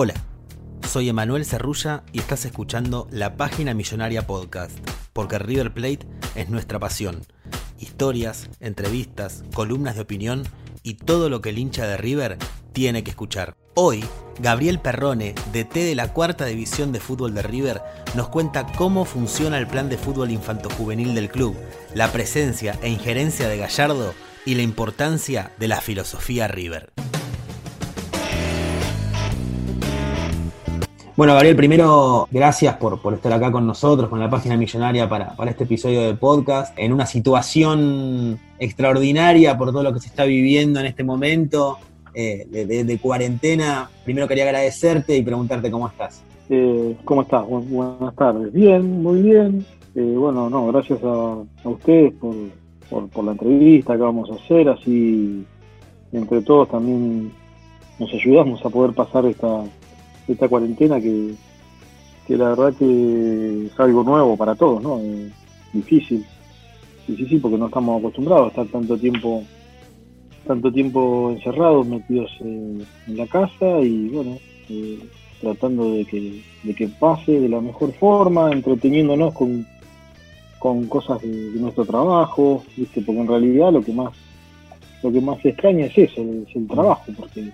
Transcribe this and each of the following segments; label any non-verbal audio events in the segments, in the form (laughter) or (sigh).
Hola, soy Emanuel Cerrulla y estás escuchando la Página Millonaria Podcast, porque River Plate es nuestra pasión. Historias, entrevistas, columnas de opinión y todo lo que el hincha de River tiene que escuchar. Hoy, Gabriel Perrone, DT de la cuarta división de fútbol de River, nos cuenta cómo funciona el plan de fútbol infantojuvenil del club, la presencia e injerencia de Gallardo y la importancia de la filosofía River. Bueno, Gabriel, primero, gracias por, por, estar acá con nosotros, con la página millonaria para, para, este episodio de podcast, en una situación extraordinaria por todo lo que se está viviendo en este momento eh, de, cuarentena. Primero quería agradecerte y preguntarte cómo estás. Eh, ¿Cómo estás? buenas tardes. Bien, muy bien. Eh, bueno, no, gracias a, a ustedes por, por, por la entrevista que vamos a hacer, así entre todos también nos ayudamos a poder pasar esta esta cuarentena que, la verdad que es algo nuevo para todos, ¿no? difícil, difícil porque no estamos acostumbrados a estar tanto tiempo tanto tiempo encerrados, metidos en la casa y bueno, eh, tratando de que, de que pase de la mejor forma, entreteniéndonos con, con cosas de, nuestro trabajo, ¿viste? porque en realidad lo que más lo que más extraña es eso, es el trabajo, porque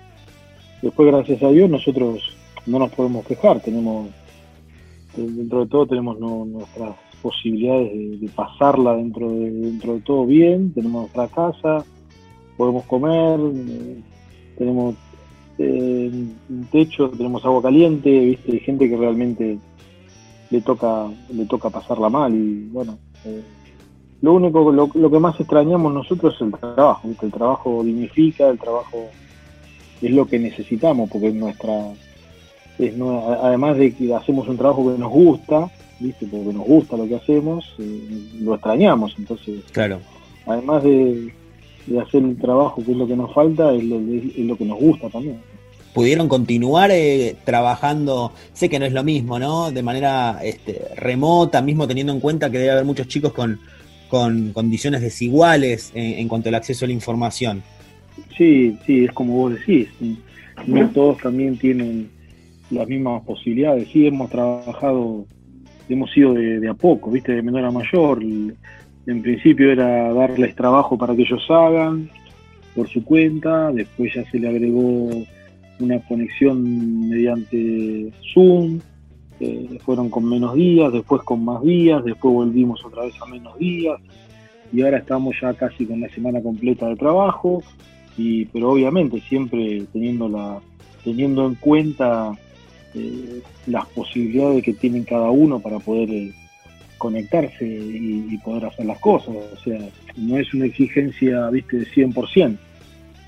después gracias a Dios nosotros no nos podemos quejar, tenemos, dentro de todo tenemos nuestras posibilidades de, pasarla dentro de, dentro de todo bien, tenemos nuestra casa, podemos comer, eh, tenemos eh, un techo, tenemos agua caliente, viste, hay gente que realmente le toca, le toca pasarla mal y bueno, eh, lo único, lo, lo, que más extrañamos nosotros es el trabajo, ¿viste? el trabajo dignifica, el trabajo es lo que necesitamos porque es nuestra además de que hacemos un trabajo que nos gusta, ¿viste? porque nos gusta lo que hacemos, eh, lo extrañamos. Entonces, claro. además de, hacer un trabajo que es lo que nos falta, es lo, que nos gusta también. ¿Pudieron continuar eh, trabajando? Sé que no es lo mismo, ¿no? De manera este, remota, mismo teniendo en cuenta que debe haber muchos chicos con, con condiciones desiguales en, en cuanto al acceso a la información. Sí, sí, es como vos decís. No todos también tienen las mismas posibilidades. Sí, hemos trabajado, hemos ido de, a poco, ¿viste? De menor a mayor. En principio era darles trabajo para que ellos hagan por su cuenta, después ya se le agregó una conexión mediante Zoom, eh, fueron con menos días, después con más días, después volvimos otra vez a menos días y ahora estamos ya casi con la semana completa de trabajo, y, pero obviamente siempre teniendo, la, teniendo en cuenta eh, las posibilidades que tienen cada uno para poder eh, conectarse y, poder hacer las cosas. O sea, no es una exigencia, viste, de 100%.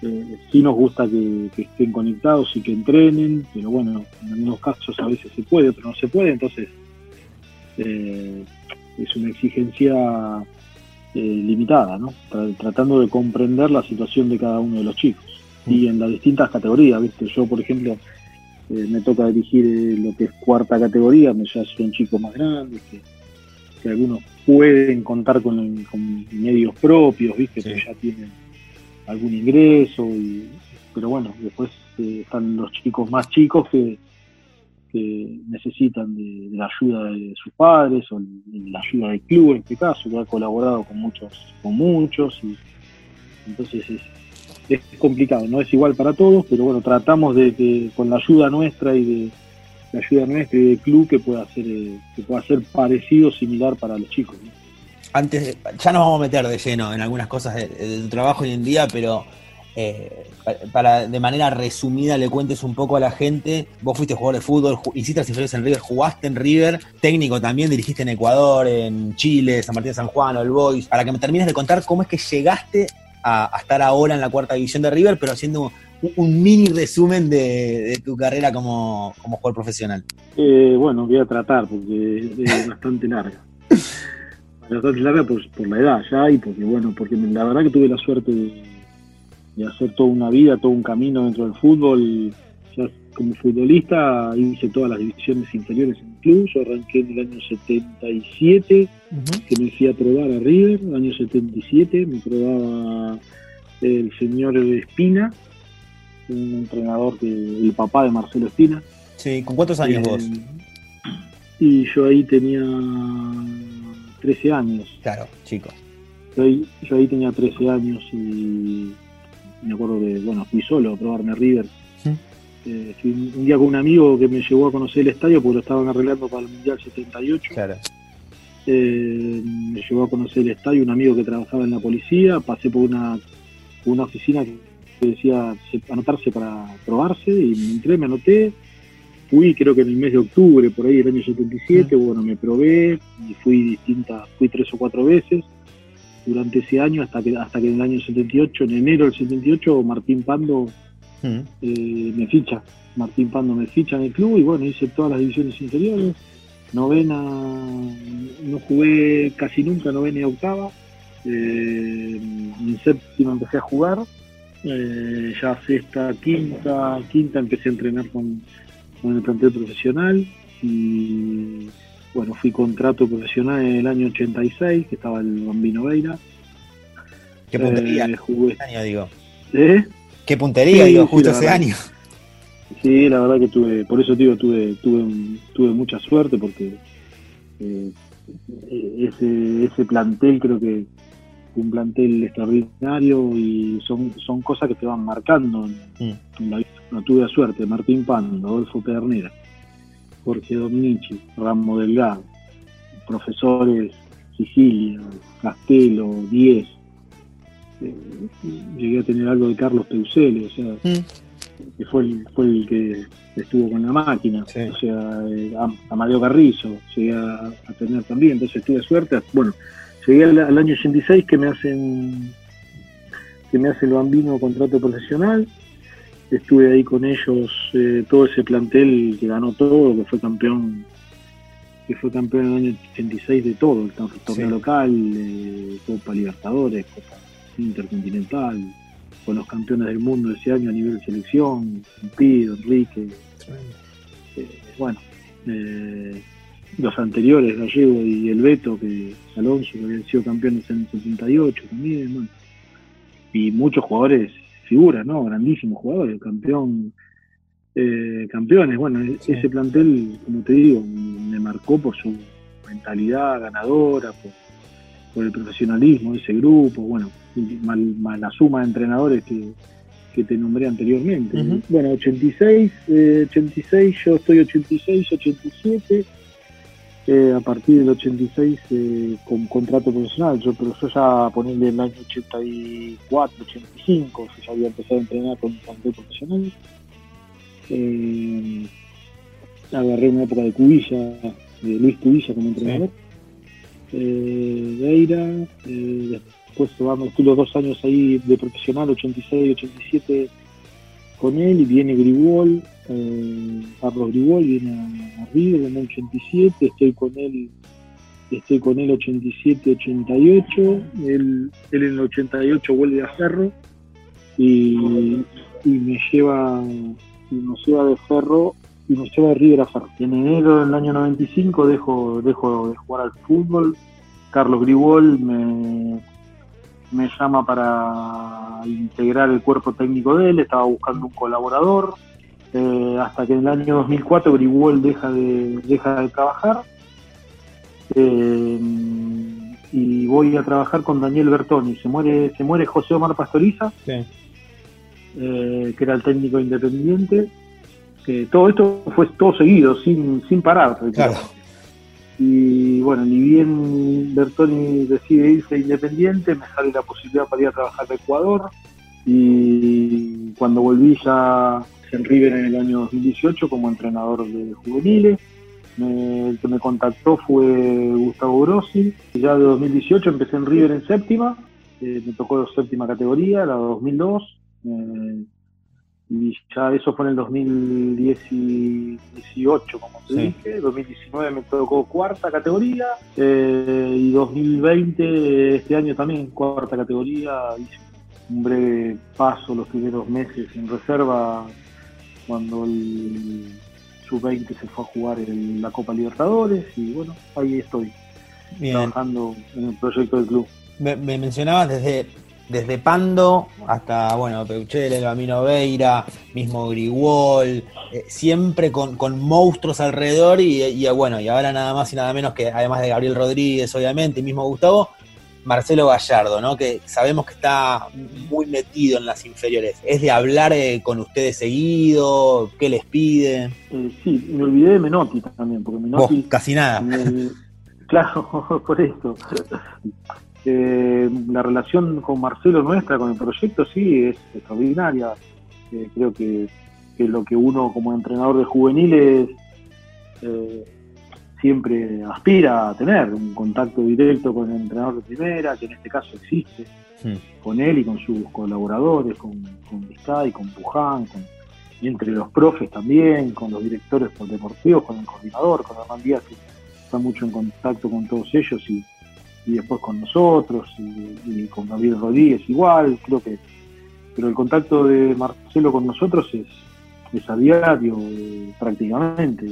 Eh, sí nos gusta que, estén conectados y que entrenen, pero bueno, en algunos casos a veces se puede, pero no se puede, entonces eh, es una exigencia limitada, ¿no? tratando de comprender la situación de cada uno de los chicos y en las distintas categorías, ¿viste? Yo, por ejemplo, eh, me toca dirigir eh, lo que es cuarta categoría, me ya son chicos más grandes, que, algunos pueden contar con, medios propios, ¿viste? que ya tienen algún ingreso, y, pero bueno, después eh, están los chicos más chicos que, necesitan de, la ayuda de sus padres o la ayuda del club en este caso, que ha colaborado con muchos, con muchos, y entonces es, es complicado, no es igual para todos, pero bueno, tratamos de que con la ayuda nuestra y de la ayuda nuestra y del club que pueda ser eh, que pueda ser parecido, similar para los chicos. Antes, ya nos vamos a meter de lleno en algunas cosas de, tu trabajo hoy en día, pero eh, para de manera resumida le cuentes un poco a la gente. Vos fuiste jugador de fútbol, hiciste las inferiores en River, jugaste en River, técnico también, dirigiste en Ecuador, en Chile, San Martín de San Juan, el Boys. Para que me termines de contar cómo es que llegaste a, estar ahora en la cuarta división de River, pero haciendo un, mini resumen de, tu carrera como, jugador profesional. Eh, bueno, voy a tratar porque es bastante larga. (laughs) bastante larga por, por la edad ya y porque, bueno, porque la verdad que tuve la suerte de hacer toda una vida, todo un camino dentro del fútbol. Como futbolista hice todas las divisiones inferiores en club. Yo arranqué en el año 77, que me fui a probar a River. En el año 77 me probaba el señor Espina, un entrenador que el papá de Marcelo Espina. Sí, ¿con cuántos años vos? Eh, y yo ahí tenía 13 años. Claro, chico. Yo ahí, yo ahí tenía 13 años y me acuerdo que, bueno, fui solo a probarme a River. Eh, un día con un amigo que me llevó a conocer el estadio porque lo estaban arreglando para el Mundial 78. Eh, me llevó a conocer el estadio un amigo que trabajaba en la policía, pasé por una, una oficina que decía anotarse para probarse y me entré, me anoté, fui creo que en el mes de octubre, por ahí el año 77, bueno, me probé y fui distintas, fui tres o cuatro veces, durante ese año hasta que hasta que en el año 78, en enero del 78, Martín Pando mm. eh, me ficha. Martín Pando me ficha en el club y bueno, hice todas las divisiones inferiores. Novena, no jugué casi nunca, novena y octava. Eh, en séptima empecé a jugar. Eh, ya sexta, quinta, quinta empecé a entrenar con, con el plantel profesional y bueno, fui contrato profesional en el año 86, que estaba el Bambino Veira. ¿Qué? Eh, jugué. Ese año, digo. ¿Eh? ¿Qué puntería, digo, justo ese año? Sí, la verdad que tuve, por eso digo, tuve, tuve, tuve mucha suerte porque eh, ese, ese plantel creo que un plantel extraordinario y son, son cosas que te van marcando en, mm. la vida. No tuve suerte, Martín Pan, Adolfo Pedernera, Jorge Dominici, Ramo Delgado, profesores Sicilia, Castelo, Diez. Llegué a tener algo de Carlos Peusele, o sea, mm. que fue el, fue el que estuvo con la máquina, o sea, eh, Amadeo Carrizo, llegué a, tener también, entonces tuve suerte. Bueno, llegué al, año 86 que me hacen que me hace el bambino contrato profesional, estuve ahí con ellos, eh, todo ese plantel que ganó todo, que fue campeón que fue campeón en el año 86 de todo, el torneo local, eh, Copa Libertadores, Copa Intercontinental, con los campeones del mundo ese año a nivel selección, Pido, Enrique, eh, bueno, los anteriores, Gallego y el Beto, que Alonso, que habían sido campeones en el 78 también, y muchos jugadores figuras, ¿no? Grandísimos jugadores, campeón, eh, campeones. Bueno, e-, ese plantel, como te digo, me marcó por su mentalidad ganadora, por, el profesionalismo de ese grupo, bueno, más la suma de entrenadores que, que te nombré anteriormente. Bueno, 86, 86, eh, yo estoy 86, 87 eh, a partir del 86 eh, con contrato profesional, yo, pero yo ya ponerle el año 84, 85, yo ya había empezado a entrenar con un contrato profesional. Eh, agarré una época de Cubilla, de Luis Cubilla como entrenador. Eh, Deira, eh, después vamos, estuve dos años ahí de profesional, 86, 87 con él y viene Grigol, eh, Carlos Grigol viene a, River en el 87, estoy con él estoy con él 87, 88, él, él en el 88 vuelve a Ferro y, me lleva y me lleva de Ferro y me lleva de River a Ferro. En enero del año 95 dejo, dejo de jugar al fútbol, Carlos Grigol me me llama para integrar el cuerpo técnico de él, estaba buscando un colaborador, eh, hasta que en el año 2004 Grigol deja de, deja de trabajar eh, y voy a trabajar con Daniel Bertoni. Se muere, se muere José Omar Pastoriza eh, que era el técnico independiente. Todo esto fue todo seguido, sin, sin parar. Y bueno, ni bien Bertoni decide irse independiente, me sale la posibilidad para ir a trabajar a Ecuador. Y cuando volví ya en River en el año 2018 como entrenador de juveniles. el que me contactó fue Gustavo Grossi. Ya de 2018 empecé en River en séptima. Eh, me tocó séptima categoría, la 2002. Eh, y ya eso fue en el 2018, como te dije. 2019 me tocó cuarta categoría. Eh, y 2020, este año también, cuarta categoría. Hice un breve paso los primeros meses en reserva cuando el sub-20 se fue a jugar en la Copa Libertadores y bueno, ahí estoy, trabajando en el proyecto del club. Me, mencionabas desde, desde Pando hasta, bueno, Peuchele, Camino Veira, mismo Grigol, eh, siempre con, monstruos alrededor y, y, bueno, y ahora nada más y nada menos que además de Gabriel Rodríguez, obviamente, y mismo Gustavo, Marcelo Gallardo, ¿no? que sabemos que está muy metido en las inferiores. ¿Es de hablar eh, con ustedes seguido? ¿Qué les pide? Eh, sí, me olvidé de Menotti también, porque Menotti... casi nada. claro, (laughs) por eso. Eh, la relación con Marcelo nuestra, con el proyecto, sí, es extraordinaria. creo que, que, lo que uno como entrenador de juveniles siempre aspira a tener un contacto directo con el entrenador de primera, que en este caso existe, con él y con sus colaboradores, con, con Vizcay, con Puján, y entre los profes también, con los directores deportivos, con el coordinador, con Hernán Díaz, que está mucho en contacto con todos ellos y, después con nosotros, y, con Gabriel Rodríguez igual, creo que, pero el contacto de Marcelo con nosotros es, es a diario eh, prácticamente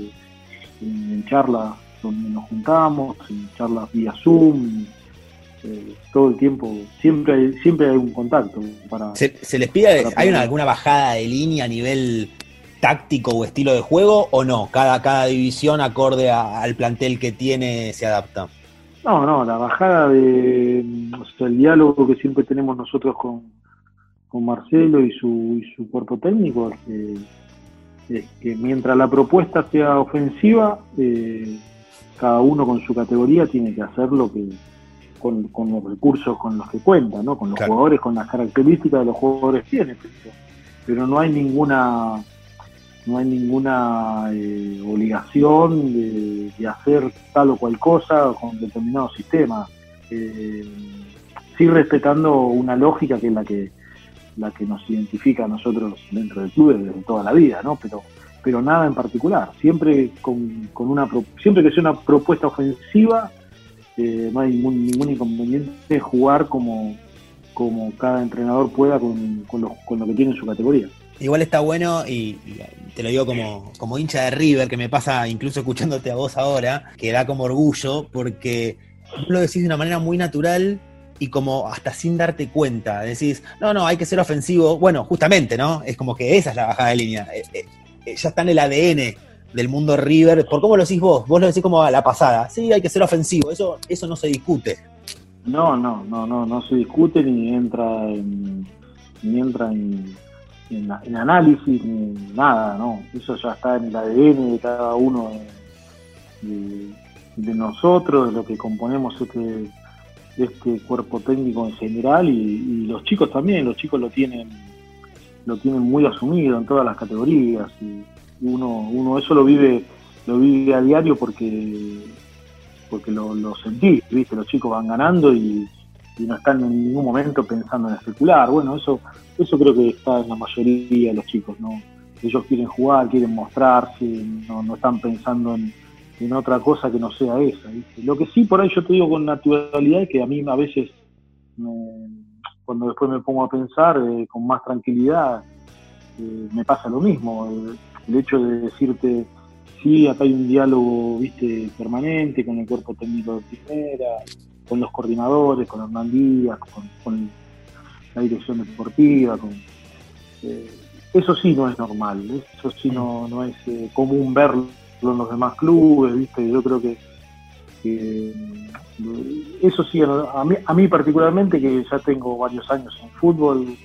en, charlas donde nos juntamos, en charlas vía Zoom, eh, todo el tiempo, siempre hay, siempre hay un contacto. Para, ¿Se, les pide, hay una, alguna bajada de línea a nivel táctico o estilo de juego o no? Cada, cada división acorde al plantel que tiene se adapta. No, no, la bajada de, o el diálogo que siempre tenemos nosotros con, con Marcelo y su, y su cuerpo técnico es que es que mientras la propuesta sea ofensiva, eh, cada uno con su categoría tiene que hacer lo que con, los recursos con los que cuenta, ¿no? con los jugadores, con las características de los jugadores tiene. Pero, no hay ninguna no hay ninguna eh, obligación de, hacer tal o cual cosa con determinado sistema. Eh, sí respetando una lógica que es la que la que nos identifica a nosotros dentro del club desde toda la vida, ¿no? Pero, pero nada en particular. Siempre con, una siempre que sea una propuesta ofensiva, eh, no hay ningún, ningún inconveniente jugar como, como cada entrenador pueda con, con, lo, con lo que tiene en su categoría. Igual está bueno, y, te lo digo como, como hincha de River, que me pasa incluso escuchándote a vos ahora, que da como orgullo, porque lo decís de una manera muy natural y como hasta sin darte cuenta, decís, no, no, hay que ser ofensivo. Bueno, justamente, ¿no? Es como que esa es la bajada de línea. Eh, eh, eh, ya está en el ADN del mundo River. ¿Por cómo lo decís vos? Vos lo decís como a la pasada. Sí, hay que ser ofensivo. Eso, eso no se discute. No, no, no, no, no se discute ni entra en, ni entra en, en, análisis ni nada, ¿no? Eso ya está en el ADN de cada uno de, nosotros, de lo que componemos este este cuerpo técnico en general y, los chicos también, los chicos lo tienen lo tienen muy asumido en todas las categorías y uno, uno eso lo vive lo vive a diario porque porque lo, lo sentís, viste, los chicos van ganando y, no están en ningún momento pensando en especular, bueno eso eso creo que está en la mayoría de los chicos, no ellos quieren jugar, quieren mostrarse, no, no están pensando en, en otra cosa que no sea esa. Lo que sí por ahí yo te digo con naturalidad es que a mí a veces, cuando después me pongo a pensar eh, con más tranquilidad, eh, me pasa lo mismo. El, hecho de decirte, sí, acá hay un diálogo viste permanente con el cuerpo técnico de primera, con los coordinadores, con Hernán Díaz, con, la dirección deportiva. Eh, eso sí no es normal, eso sí no, no es común verlo en los demás clubes, ¿viste? Yo creo que, eso sí, a mí, a mí particularmente, que ya tengo varios años en fútbol,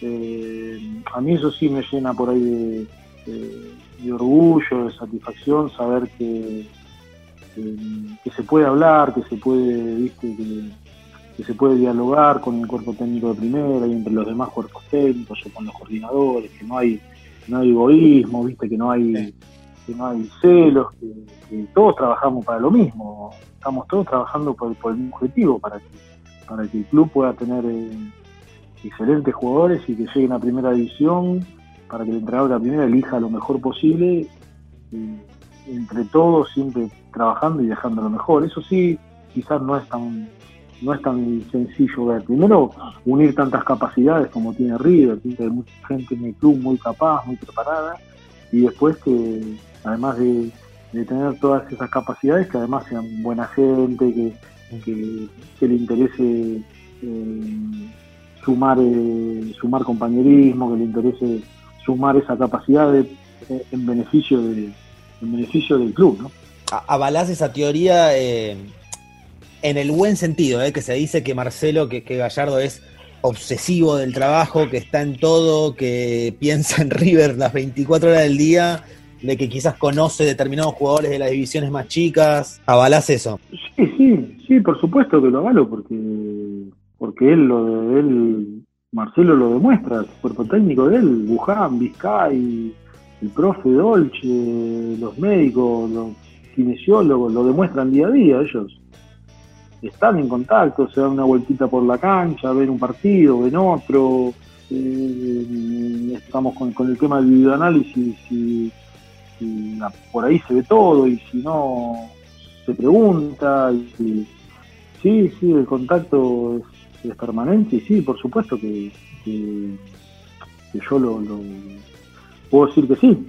Eh, a mí eso sí me llena por ahí de, orgullo, de satisfacción, saber que, que, se puede hablar, que se puede, viste, que, se puede dialogar con el cuerpo técnico de primera y entre los demás cuerpos técnicos o con los coordinadores, que no hay, no hay egoísmo, viste, que no hay, que no hay celos, que, todos trabajamos para lo mismo, estamos todos trabajando por, el mismo objetivo, para que, para que el club pueda tener eh, excelentes jugadores y que lleguen a primera división, para que el entrenador de la primera elija lo mejor posible, entre todos siempre trabajando y dejando lo mejor. Eso sí, quizás no es tan no es tan sencillo ver. Primero, unir tantas capacidades como tiene River, tiene mucha gente en el club muy capaz, muy preparada, y después que, además de, tener todas esas capacidades, que además sean buena gente, que, que, le interese eh, sumar, eh, sumar compañerismo, que le interese sumar esa capacidad de, en beneficio beneficio del club, ¿no? Avalás esa teoría eh, en el buen sentido, ¿eh? que se dice que Marcelo, que, Gallardo es obsesivo del trabajo, que está en todo, que (laughs) piensa en River las 24 horas del día, de que quizás conoce determinados jugadores de las divisiones más chicas. ¿Avalás eso? Sí, sí, sí, por supuesto que lo avalo, porque, porque él, lo, él, Marcelo lo demuestra, el cuerpo técnico de él, Buján, Vizcay, el profe Dolce, los médicos, los kinesiólogos, lo demuestran día a día ellos. Están en contacto, se dan una vueltita por la cancha, ven un partido, ven otro. Eh, estamos con, el tema del videoanálisis y, y, por ahí se ve todo y si no se pregunta. Y, sí, sí, el contacto es, permanente y sí, por supuesto que, que, yo lo puedo decir que sí,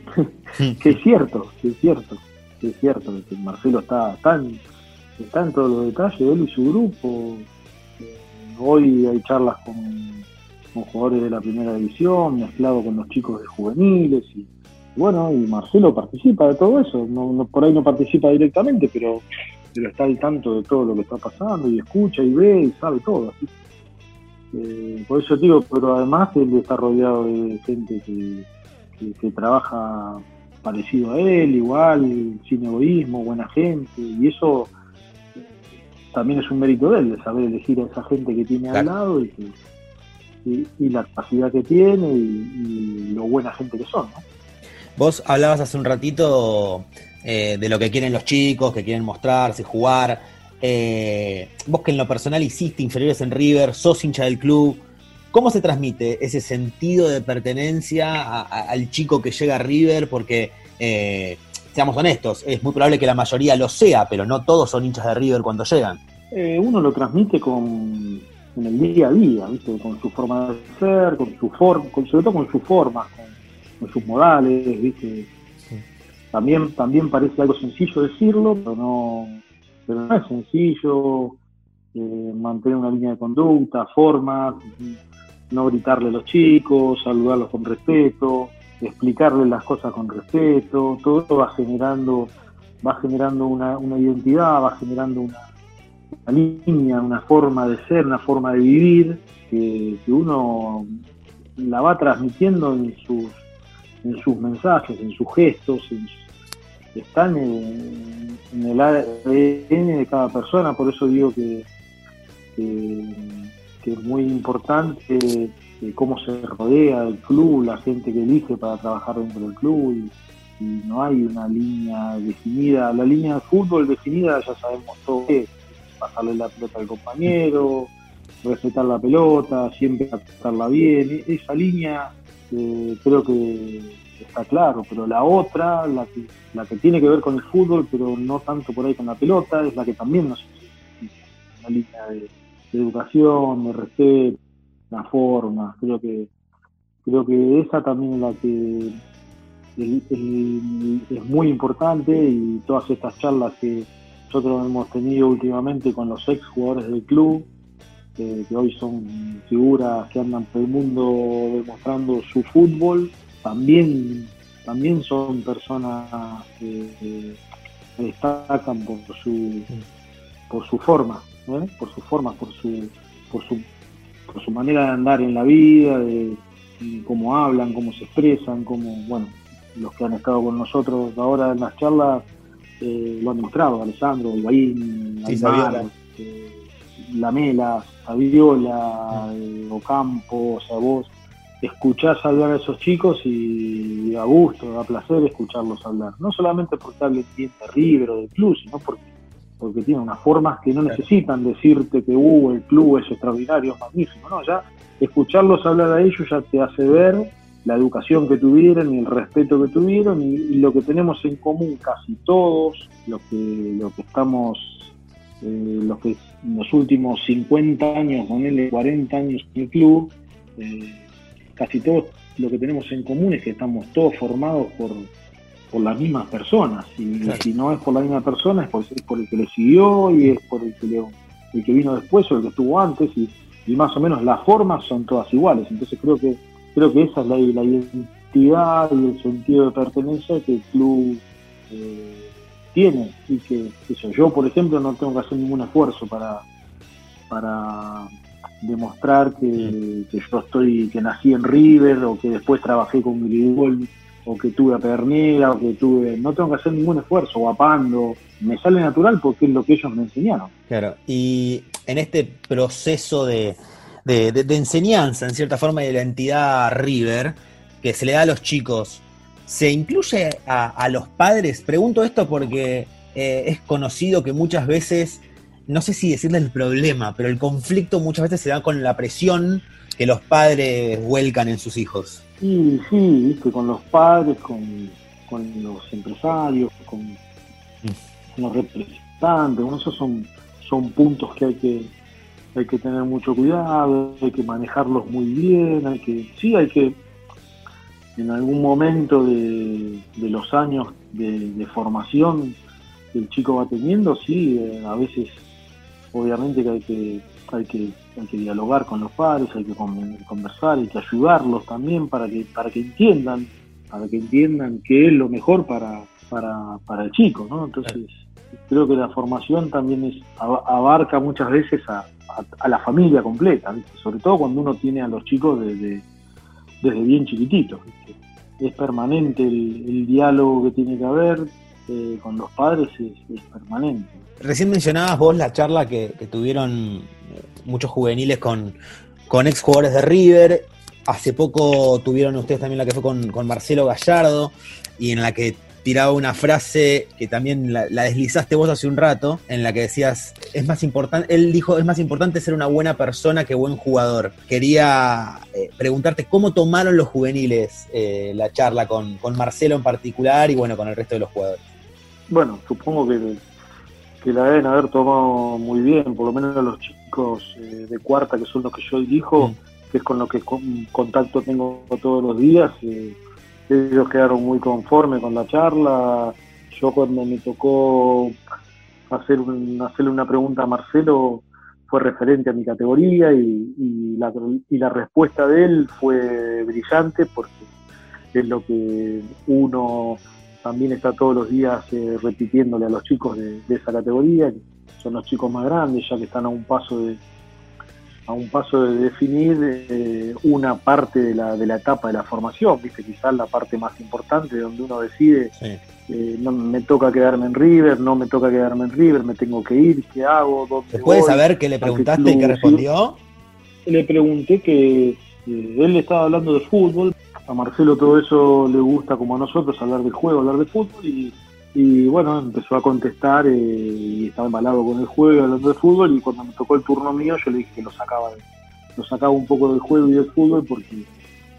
(laughs) que es cierto, que es cierto, que es cierto, que Marcelo está, tan está en todos los detalles, él y su grupo. Eh, hoy hay charlas con, jugadores de la primera división, mezclado con los chicos de juveniles y, bueno, y Marcelo participa de todo eso, no, por ahí no participa directamente, pero, pero está al tanto de todo lo que está pasando y escucha y ve y sabe todo. Así. Eh, por eso digo, pero además él está rodeado de gente que, que, trabaja parecido a él, igual, sin egoísmo, buena gente, y eso también es un mérito de él, de saber elegir a esa gente que tiene al lado y, y, la capacidad que tiene y, lo buena gente que son. Vos hablabas hace un ratito eh, de lo que quieren los chicos, que quieren mostrarse, jugar. Eh, vos que en lo personal hiciste inferiores en River, sos hincha del club, ¿Cómo se transmite ese sentido de pertenencia al chico que llega a River? Porque, eh, seamos honestos, es muy probable que la mayoría lo sea, pero no todos son hinchas de River cuando llegan. Eh, uno lo transmite con, en el día a día, ¿viste? con su forma de ser, con su forma, sobre todo con su forma, con, sus modales, ¿viste? También, también parece algo sencillo decirlo, pero no, pero no es sencillo eh, mantener una línea de conducta, formas, no gritarle a los chicos, saludarlos con respeto, explicarles las cosas con respeto, todo va generando, va generando una, identidad, va generando una, línea, una forma de ser, una forma de vivir, que, uno la va transmitiendo en sus, en sus mensajes, en sus gestos, están en, el ADN de cada persona, por eso digo que que es muy importante cómo se rodea el club, la gente que elige para trabajar dentro del club y, no hay una línea definida. La línea de fútbol definida ya sabemos todo es pasarle la pelota al compañero, respetar la pelota, siempre tratarla bien. E-, esa línea eh, creo que está claro, pero la otra, la que, tiene que ver con el fútbol, pero no tanto por ahí con la pelota, es la que también nos una línea de educación, de respeto, la forma. Creo que creo que esa también es la que es muy importante y todas estas charlas que nosotros hemos tenido últimamente con los ex jugadores del club, que hoy son figuras que andan por el mundo demostrando su fútbol, también, también son personas que, destacan por su, por su forma por su forma, por su, por su, por su manera de andar en la vida, de, cómo hablan, cómo se expresan, cómo, bueno, los que han estado con nosotros ahora en las charlas eh, lo han demostrado, Alessandro, Ibaín, Sí, Aymar, eh, Lamela, Saviola, eh, Ocampo, o sea, vos escuchás hablar a esos chicos y da gusto, da placer escucharlos hablar. No solamente porque hablen bien de River o de club, sino porque, porque tienen unas formas que no necesitan decirte que uh, el club es extraordinario, es magnífico. No, ya escucharlos hablar a ellos ya te hace ver la educación que tuvieron y el respeto que tuvieron y, y lo que tenemos en común casi todos, lo que, lo que estamos eh, los que en los últimos 50 años, ponele 40 años en el club, eh, casi todos lo que tenemos en común es que estamos todos formados por, por las mismas personas. Y Claro. si no es por la misma persona, es por, es por el que le siguió y es por el que, le- el que vino después o el que estuvo antes. Y, y más o menos las formas son todas iguales. Entonces creo que creo que esa es la, la identidad y el sentido de pertenencia que el club eh, tiene y que eso, yo por ejemplo no tengo que hacer ningún esfuerzo para para demostrar que, que yo estoy que nací en River o que después trabajé con Grigol o que tuve a Pernera o que tuve no tengo que hacer ningún esfuerzo o a Pando me sale natural porque es lo que ellos me enseñaron Claro, y en este proceso de, de- enseñanza, en cierta forma, de la entidad River, que se le da a los chicos, ¿se incluye a, a los padres? Pregunto esto porque eh, es conocido que muchas veces, no sé si decirle el problema, pero el conflicto muchas veces se da con la presión que los padres vuelcan en sus hijos. y sí viste con los padres con, con los empresarios con, con los representantes bueno, esos son son puntos que hay que hay que tener mucho cuidado, hay que manejarlos muy bien, hay que, sí, hay que en algún momento de, de los años de, de formación que el chico va teniendo, sí, eh, a veces obviamente que hay que, hay que hay que dialogar con los padres, hay que con- conversar, hay que ayudarlos también para que, para que entiendan, para que entiendan qué es lo mejor para, para, para el chico, ¿no? Entonces, creo que la formación también es ab- abarca muchas veces a, a- la familia completa, sobre todo cuando uno tiene a los chicos desde, desde bien chiquititos. Es permanente el diálogo que tiene que haber eh, con los padres, es, es permanente. Recién mencionabas vos la charla que, tuvieron eh, muchos juveniles con, con ex jugadores de River. Hace poco tuvieron ustedes también la que fue con, Marcelo Gallardo y en la que tiraba una frase que también la, la deslizaste vos hace un rato, en la que decías, es más importante, él dijo, es más importante ser una buena persona que buen jugador. Quería eh, preguntarte cómo tomaron los juveniles eh, la charla con, con Marcelo en particular y bueno, con el resto de los jugadores. Bueno, supongo que, que la deben haber tomado muy bien, por lo menos los chicos eh, de cuarta, que son los que yo dirijo, Mm. que es con los que con- contacto tengo todos los días. eh, ellos quedaron muy conformes con la charla. Yo cuando me tocó hacer un- hacerle una pregunta a Marcelo fue referente a mi categoría y, y la, y la respuesta de él fue brillante porque es lo que uno también está todos los días eh, repitiéndole a los chicos de, de esa categoría, que son los chicos más grandes, ya que están a un paso de a un paso de definir eh, una parte de la, de la etapa de la formación, viste, quizás la parte más importante donde uno decide Sí. eh, no me toca quedarme en River, no me toca quedarme en River, me tengo que ir, ¿qué hago? ¿Dónde ¿Se puede voy? saber qué le ¿A qué preguntaste y qué respondió? le pregunté que eh, él estaba hablando de fútbol, a Marcelo todo eso le gusta como a nosotros hablar del juego, hablar de fútbol y, y bueno, empezó a contestar eh, y estaba embalado con el juego hablando de fútbol y cuando me tocó el turno mío yo le dije que lo sacaba, de- lo sacaba un poco del juego y del fútbol porque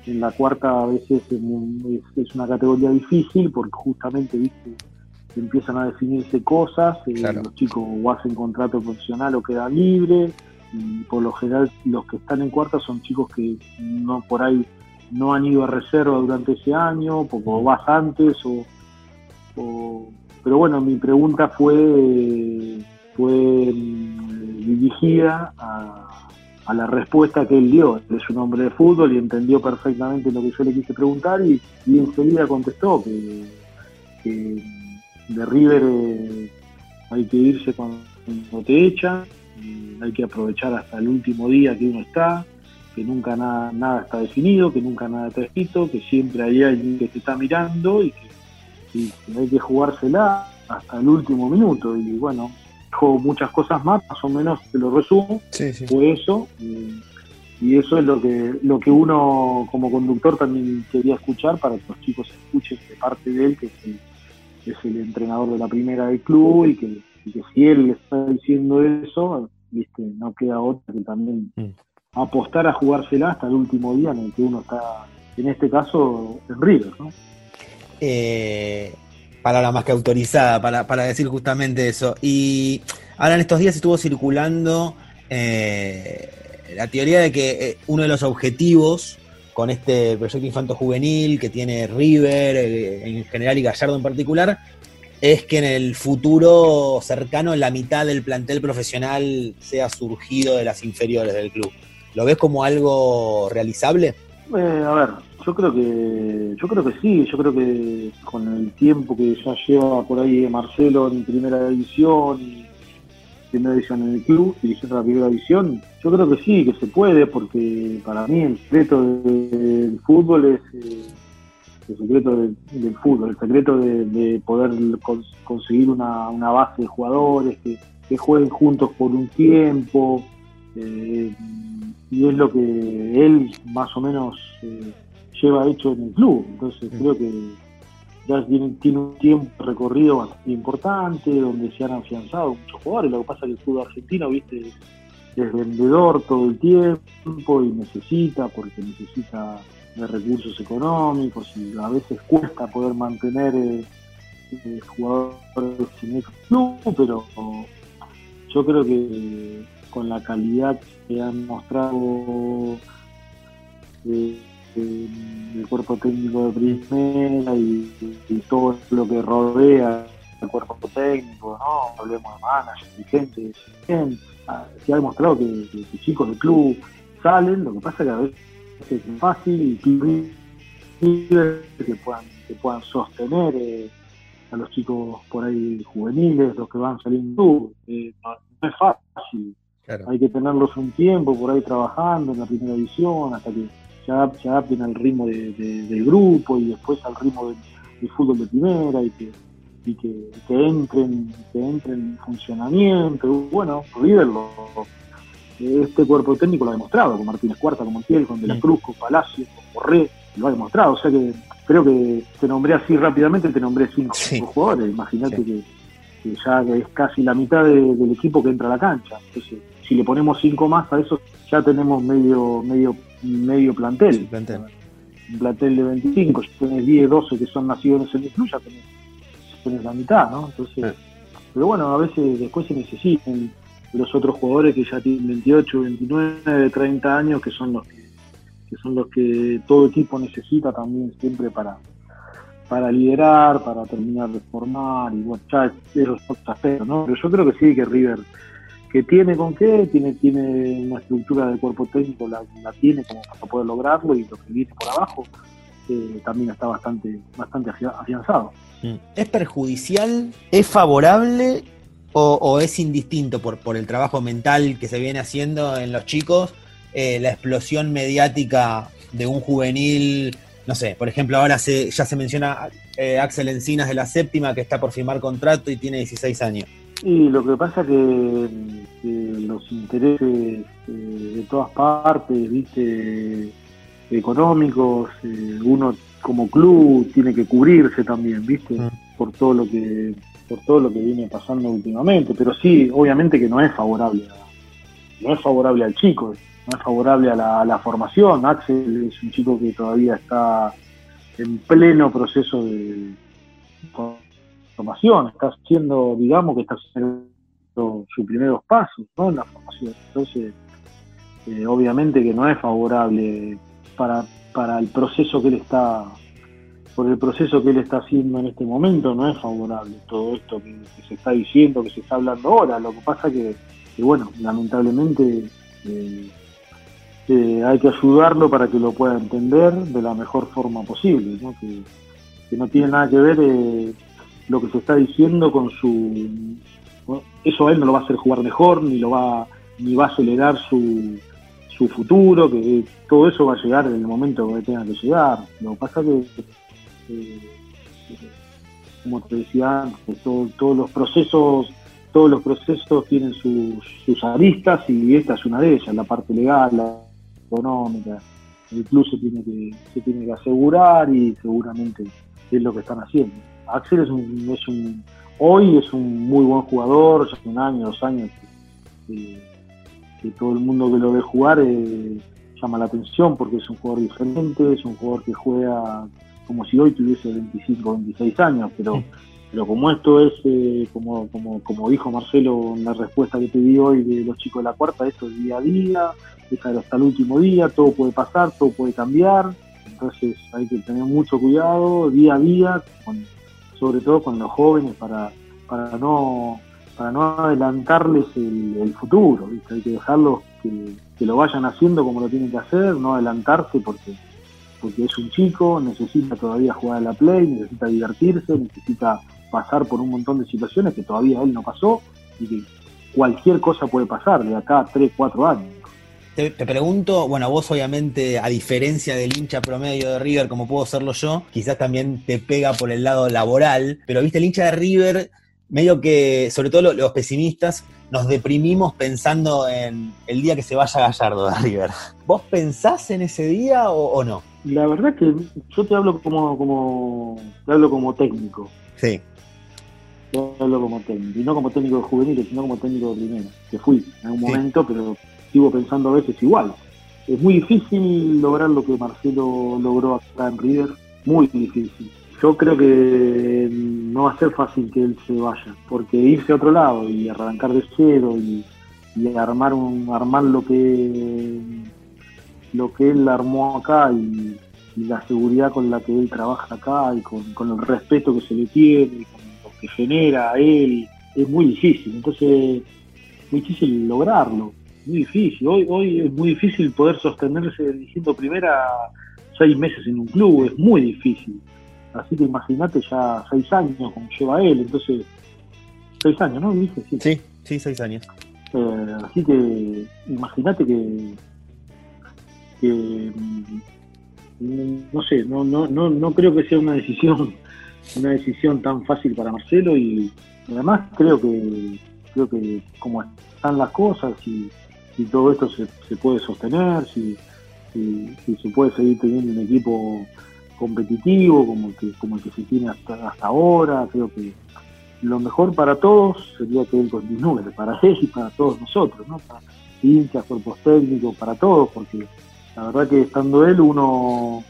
en la cuarta a veces es, muy- es- es una categoría difícil porque justamente viste empiezan a definirse cosas, eh, los chicos o hacen contrato profesional o quedan libres y por lo general los que están en cuarta son chicos que no por ahí no han ido a reserva durante ese año, poco vas antes o, o- pero bueno mi pregunta fue fue mm, dirigida a, a la respuesta que él dio. Él es un hombre de fútbol y entendió perfectamente lo que yo le quise preguntar y, y enseguida contestó que, que de River eh, hay que irse cuando te echan, y hay que aprovechar hasta el último día que uno está que nunca nada, nada está definido, que nunca nada está escrito, que siempre hay alguien que te está mirando y que, hay que jugársela hasta el último minuto. Y bueno, dijo muchas cosas más, más o menos te lo resumo, fue eso. y eso es lo que, lo que uno como conductor también quería escuchar para que los chicos escuchen de parte de él, que es el, entrenador de la primera del club y que, si él le está diciendo eso, viste no queda otra que también mm apostar a jugársela hasta el último día en el que uno está, en este caso, en River. ¿no? Eh, palabra más que autorizada para, decir justamente eso. Y ahora en estos días estuvo circulando eh, la teoría de que eh, uno de los objetivos con este proyecto infanto juvenil que tiene River en general y Gallardo en particular es que en el futuro cercano la mitad del plantel profesional sea surgido de las inferiores del club. ¿Lo ves como algo realizable? Eh, a ver, yo creo que yo creo que sí, yo creo que con el tiempo que ya lleva por ahí Marcelo en primera división y primera división en el club, dirigiendo la primera división, yo creo que sí, que se puede, porque para mí el secreto del fútbol es eh, el secreto del, fútbol, el secreto de, poder conseguir una, base de jugadores que jueguen juntos por un tiempo. Y es lo que él más o menos eh, lleva hecho en el club. Entonces creo que ya tiene, tiene, un tiempo recorrido bastante importante, donde se han afianzado muchos jugadores. Lo que pasa es que el fútbol argentino, viste, es vendedor todo el tiempo y necesita, porque necesita de recursos económicos y a veces cuesta poder mantener eh, eh, jugadores en el club, pero yo creo que con la calidad que han mostrado eh, el cuerpo técnico de primera y, todo lo que rodea el cuerpo técnico, ¿no? hablemos de managers, dirigentes, ah, se ha demostrado que, chicos del club salen, lo que pasa es que a veces es fácil y que puedan, que puedan sostener eh, a los chicos por ahí juveniles, los que van saliendo, eh, no es fácil hay que tenerlos un tiempo por ahí trabajando en la primera edición hasta que se, adapten al ritmo del grupo y después al ritmo del, fútbol de primera y que, y que, entren que entren en funcionamiento. Bueno, líderlo. Este cuerpo técnico lo ha demostrado, con Martínez Cuarta, con Montiel, con De la Cruz, con Palacio, con Borré, lo ha demostrado. O sea que creo que te nombré así rápidamente, te nombré cinco, jugadores. Imagínate que, ya es casi la mitad del equipo que entra a la cancha. Entonces, si le ponemos cinco más a eso, ya tenemos medio medio medio plantel. Un plantel de 25, si tenés 10, 12 que son nacidos en el club, ya tenés, la mitad, ¿no? Entonces, pero bueno, a veces después se necesitan los otros jugadores que ya tienen 28, 29, 30 años, que son los que, son los que todo equipo necesita también siempre para, para liderar, para terminar de formar, y bueno, ya es los aspectos, ¿no? Pero yo creo que sí, que River que tiene con qué, tiene, tiene una estructura de cuerpo técnico, la, tiene como para poder lograrlo y lo que viene por abajo eh, también está bastante, bastante afianzado. Mm. ¿Es perjudicial? ¿Es favorable o, es indistinto por, por el trabajo mental que se viene haciendo en los chicos? Eh, la explosión mediática de un juvenil, no sé, por ejemplo, ahora se, ya se menciona eh, Axel Encinas de la séptima que está por firmar contrato y tiene 16 años. Y lo que pasa que, que los intereses eh, de todas partes, viste, económicos, eh, uno como club tiene que cubrirse también, viste, mm. por todo lo que por todo lo que viene pasando últimamente, pero sí, obviamente que no es favorable, no es favorable al chico, no es favorable a la, a la formación. Axel es un chico que todavía está en pleno proceso de formación, está haciendo, digamos, que está haciendo sus primeros pasos en la formación. Entonces, eh, obviamente que no es favorable para, para el proceso que él está, por el proceso que él está haciendo en este momento, no es favorable todo esto que, se está diciendo, que se está hablando ahora. Lo que pasa que, que bueno, lamentablemente eh, eh, hay que ayudarlo para que lo pueda entender de la mejor forma posible, Que, que no tiene nada que ver lo que se está diciendo con su eso a él no lo va a hacer jugar mejor ni lo va ni va a acelerar su, su futuro, que todo eso va a llegar en el momento que tenga que llegar. Lo que pasa que, eh, como te decía antes, todos los procesos todos los procesos tienen sus, sus aristas y esta es una de ellas, la parte legal, la económica. El club tiene que, se tiene que asegurar y seguramente es lo que están haciendo. Axel es un, es un hoy es un muy buen jugador, ya hace un año, dos años que, todo el mundo que lo ve jugar eh, llama la atención porque es un jugador diferente, es un jugador que juega como si hoy tuviese 25 o 26 años, pero, pero como esto es, eh, como, como, como dijo Marcelo en la respuesta que te di hoy de los chicos de la cuarta, esto es día a día, es hasta el último día, todo puede pasar, todo puede cambiar, entonces hay que tener mucho cuidado día a día, sobre todo con los jóvenes para, para no para no adelantarles el, futuro, hay que dejarlos que, lo vayan haciendo como lo tienen que hacer, no adelantarse porque porque es un chico, necesita todavía jugar a la play, necesita divertirse, necesita pasar por un montón de situaciones que todavía él no pasó y que cualquier cosa puede pasar de acá a 3, 4 años. Te, pregunto, bueno, vos obviamente, a diferencia del hincha promedio de River, como puedo serlo yo, quizás también te pega por el lado laboral, pero viste, el hincha de River, medio que, sobre todo los, pesimistas, nos deprimimos pensando en el día que se vaya Gallardo de River. (laughs) ¿Vos pensás en ese día o, no? La verdad que yo te hablo como, como, te hablo como técnico. Sí. Te hablo como técnico, y no como técnico de juveniles, sino como técnico de primera, que fui en algún momento, pero sigo pensando a veces igual. Es muy difícil lograr lo que Marcelo logró acá en River, muy difícil. Yo creo que no va a ser fácil que él se vaya, porque irse a otro lado y arrancar de cero y, armar un armar lo que lo que él armó acá y, la seguridad con la que él trabaja acá y con, con el respeto que se le tiene, con lo que genera a él, es muy difícil. Entonces, muy difícil lograrlo muy difícil. Hoy, hoy es muy difícil poder sostenerse diciendo primera seis meses en un club, es muy difícil. Así que imagínate ya seis años como lleva él, entonces seis años, ¿no? Dije, sí. sí, sí, seis años. Eh, así que imagínate que, que mm, no sé, no, no, no, no creo que sea una decisión, una decisión tan fácil para Marcelo y además creo que creo que como están las cosas y si todo esto se, se puede sostener, si, se puede seguir teniendo un equipo competitivo como el que, como el que se tiene hasta, hasta ahora. Creo que lo mejor para todos sería que él continúe, para él y para todos nosotros, ¿no? para hinchas, cuerpos técnicos, para todos, porque la verdad que estando él uno,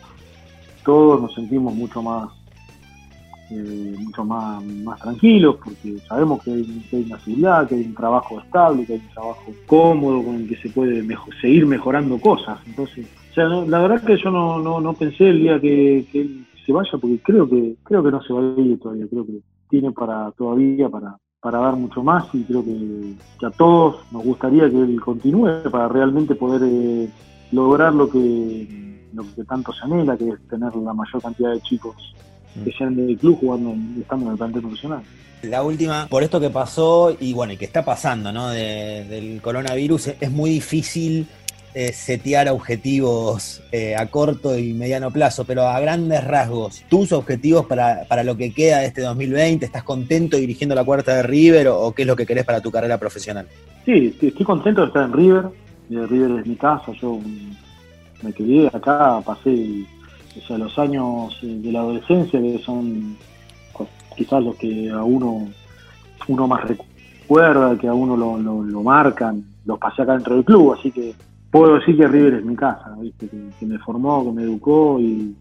todos nos sentimos mucho más eh, mucho más, más tranquilos, porque sabemos que hay, una seguridad, que hay un trabajo estable, que hay un trabajo cómodo con el que se puede seguir mejorando cosas. Entonces, la verdad que yo no, no, pensé el día que, él se vaya, porque creo que creo que no se va a ir todavía, creo que tiene para todavía para, para dar mucho más y creo que, a todos nos gustaría que él continúe para realmente poder eh, lograr lo que, lo que tanto se anhela, que es tener la mayor cantidad de chicos que ya en el club jugando, estando en el plantel profesional. La última, por esto que pasó y bueno, y que está pasando, ¿no? del coronavirus, es muy difícil eh, setear objetivos eh, a corto y mediano plazo, pero a grandes rasgos, tus objetivos para, para, lo que queda de este 2020, ¿estás contento dirigiendo la cuarta de River o, qué es lo que querés para tu carrera profesional? Sí, estoy contento de estar en River, River es mi casa, yo me quedé acá, pasé o sea, los años eh, de la adolescencia, que son quizás los que a uno, uno más recuerda, que a uno lo, lo, marcan, los pasé acá dentro del club, así que puedo decir que River es mi casa, Que, me formó, que me educó y,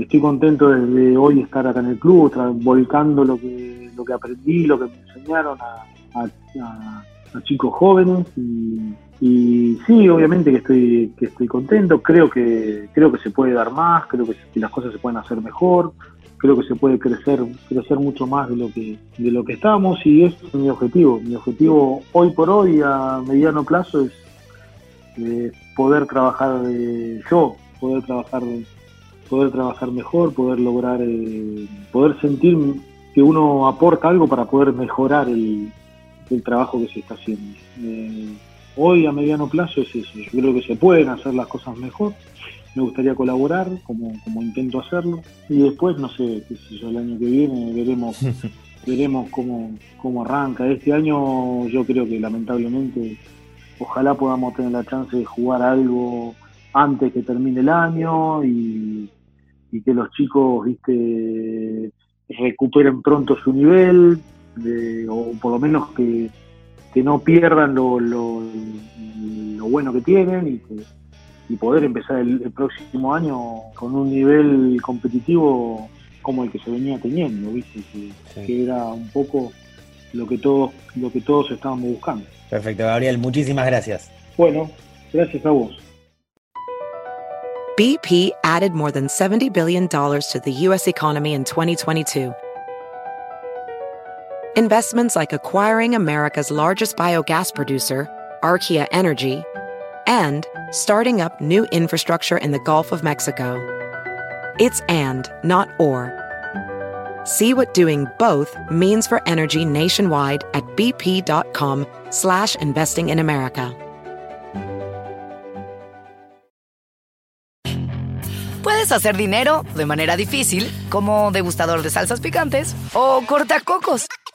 estoy contento desde hoy estar acá en el club, volcando lo que, lo que aprendí, lo que me enseñaron a chicos jóvenes y, sí, obviamente que estoy, que estoy contento, creo que, creo que se puede dar más, creo que, las cosas se pueden hacer mejor, creo que se puede crecer, crecer mucho más de lo que, de lo que estamos y es mi objetivo. Mi objetivo hoy por hoy a mediano plazo es eh, poder trabajar de, yo, poder trabajar poder trabajar mejor, poder lograr, eh, poder sentir que uno aporta algo para poder mejorar el, el trabajo que se está haciendo. Hoy a mediano plazo es eso. Yo creo que se pueden hacer las cosas mejor. Me gustaría colaborar, como, como intento hacerlo. Y después, no sé, qué sé yo, el año que viene veremos (laughs) veremos cómo, cómo arranca. Este año yo creo que lamentablemente ojalá podamos tener la chance de jugar algo antes que termine el año y, que los chicos viste recuperen pronto su nivel o por lo menos que, no pierdan lo, lo, bueno que tienen y, y poder empezar el, próximo año con un nivel competitivo como el que se venía teniendo, ¿viste? Que, era un poco lo que todos lo que todos estábamos buscando. Perfecto, Gabriel, muchísimas gracias. Bueno, gracias a vos. BP added more than 70 billion dollars to the US economy in 2022. Investments like acquiring America's largest biogas producer, Archaea Energy, and starting up new infrastructure in the Gulf of Mexico. It's and, not or. See what doing both means for energy nationwide at bp.com slash investing in America. Puedes hacer dinero de manera difícil, como degustador de salsas picantes, o cortacocos,